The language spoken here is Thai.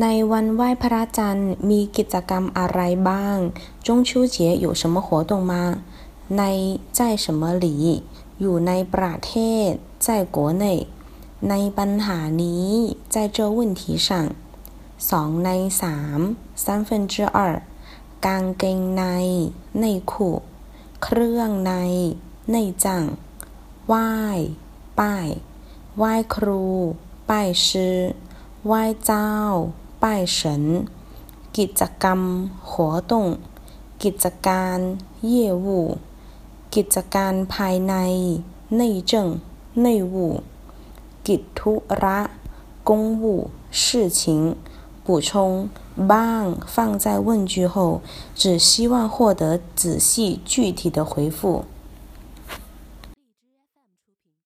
ในวันไหว้พระจันทร์มีกิจกรรมอะไรบ้าง中秋节有什么活动吗ใน在什么里อยู่ในประเทศ在国内ในปัญหานี้在这问题上สองในสาม三分之二กางเกงใน内裤เครื่องใน内脏ไหว้ป้ายไหว้ครู拜师ไหว้เจ้า 拜神กิจกรรม活动กิจการ业务กิจการภายใน内政内务กิจธุระ公务事情补充บ้าง放在问句后只希望获得仔细具体的回复